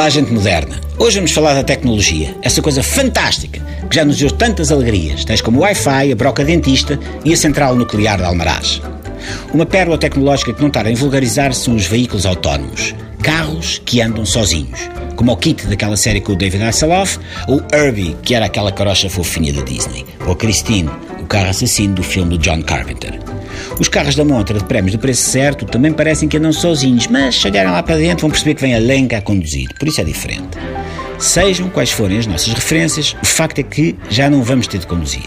Olá, gente moderna. Hoje vamos falar da tecnologia, essa coisa fantástica que já nos deu tantas alegrias, tais como o Wi-Fi, a broca dentista e a central nuclear de Almaraz. Uma pérola tecnológica que não tarda em vulgarizar são os veículos autónomos. Carros que andam sozinhos, como o Kit daquela série com o David Hasselhoff, ou Herbie, que era aquela carocha fofinha da Disney, ou Christine, o carro assassino do filme do John Carpenter. Os carros da montra de prémios do preço certo também parecem que andam sozinhos, mas se olharem lá para dentro vão perceber que vem a lenca a conduzir, por isso é diferente. Sejam quais forem as nossas referências, o facto é que já não vamos ter de conduzir.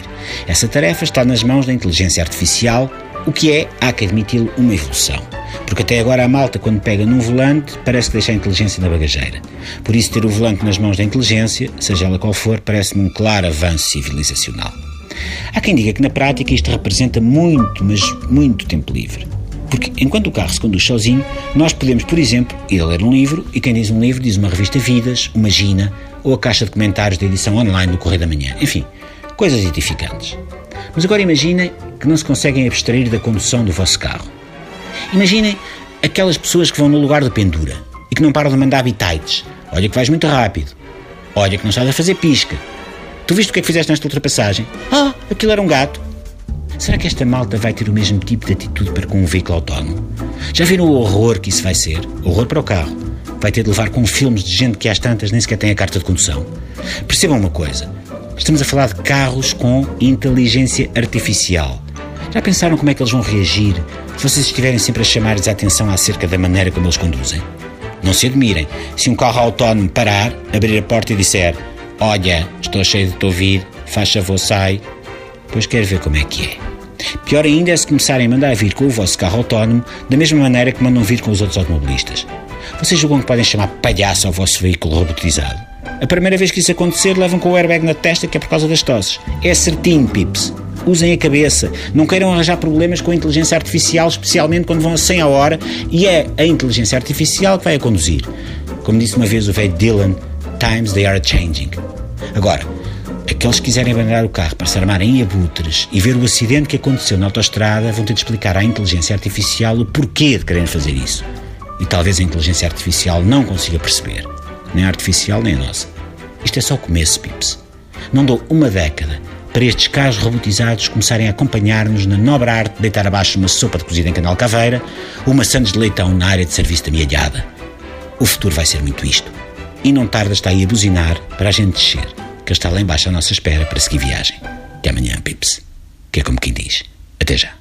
Essa tarefa está nas mãos da inteligência artificial, o que é, há que admiti-lo, uma evolução. Porque até agora a malta, quando pega num volante, parece que deixa a inteligência na bagageira. Por isso, ter o volante nas mãos da inteligência, seja ela qual for, parece-me um claro avanço civilizacional. Há quem diga que na prática isto representa muito, mas muito tempo livre. Porque enquanto o carro se conduz sozinho, nós podemos, por exemplo, ir a ler um livro, e quem diz um livro diz uma revista Vidas, uma Gina ou a caixa de comentários da edição online do Correio da Manhã. Enfim, coisas edificantes. Mas agora imaginem que não se conseguem abstrair da condução do vosso carro. Imaginem aquelas pessoas que vão no lugar de pendura e que não param de mandar habitats. Olha que vais muito rápido. Olha que não sabes a fazer pisca. Tu viste o que é que fizeste nesta ultrapassagem? Ah, aquilo era um gato. Será que esta malta vai ter o mesmo tipo de atitude para com um veículo autónomo? Já viram o horror que isso vai ser? Horror para o carro. Vai ter de levar com filmes de gente que às tantas nem sequer tem a carta de condução. Percebam uma coisa. Estamos a falar de carros com inteligência artificial. Já pensaram como é que eles vão reagir se vocês estiverem sempre a chamar-lhes a atenção acerca da maneira como eles conduzem? Não se admirem se um carro autónomo parar, abrir a porta e disser Olha, estou cheio de ouvir, faz favor, sai. Pois quero ver como é que é. Pior ainda é se começarem a mandar vir com o vosso carro autónomo da mesma maneira que mandam vir com os outros automobilistas. Vocês julgam que podem chamar palhaço ao vosso veículo robotizado? A primeira vez que isso acontecer, levam com o airbag na testa que é por causa das tosses. É certinho, pips. Usem a cabeça. Não queiram arranjar problemas com a inteligência artificial, especialmente quando vão a 100 a hora e é a inteligência artificial que vai a conduzir. Como disse uma vez o velho Dylan, times they are changing. Agora, aqueles que quiserem abandonar o carro para se armarem em abutres e ver o acidente que aconteceu na autoestrada vão ter de explicar à inteligência artificial o porquê de quererem fazer isso. E talvez a inteligência artificial não consiga perceber. Nem a artificial, nem a nossa. Isto é só o começo, Pips. Não dou uma década para estes carros robotizados começarem a acompanhar-nos na nobre arte de deitar abaixo uma sopa de cozida em Canal Caveira ou sandes de leitão na área de serviço da mialhada. O futuro vai ser muito isto. E não tarda está aí a buzinar para a gente descer, que está lá embaixo à nossa espera para seguir viagem. Até amanhã, Pips. Que é como quem diz. Até já.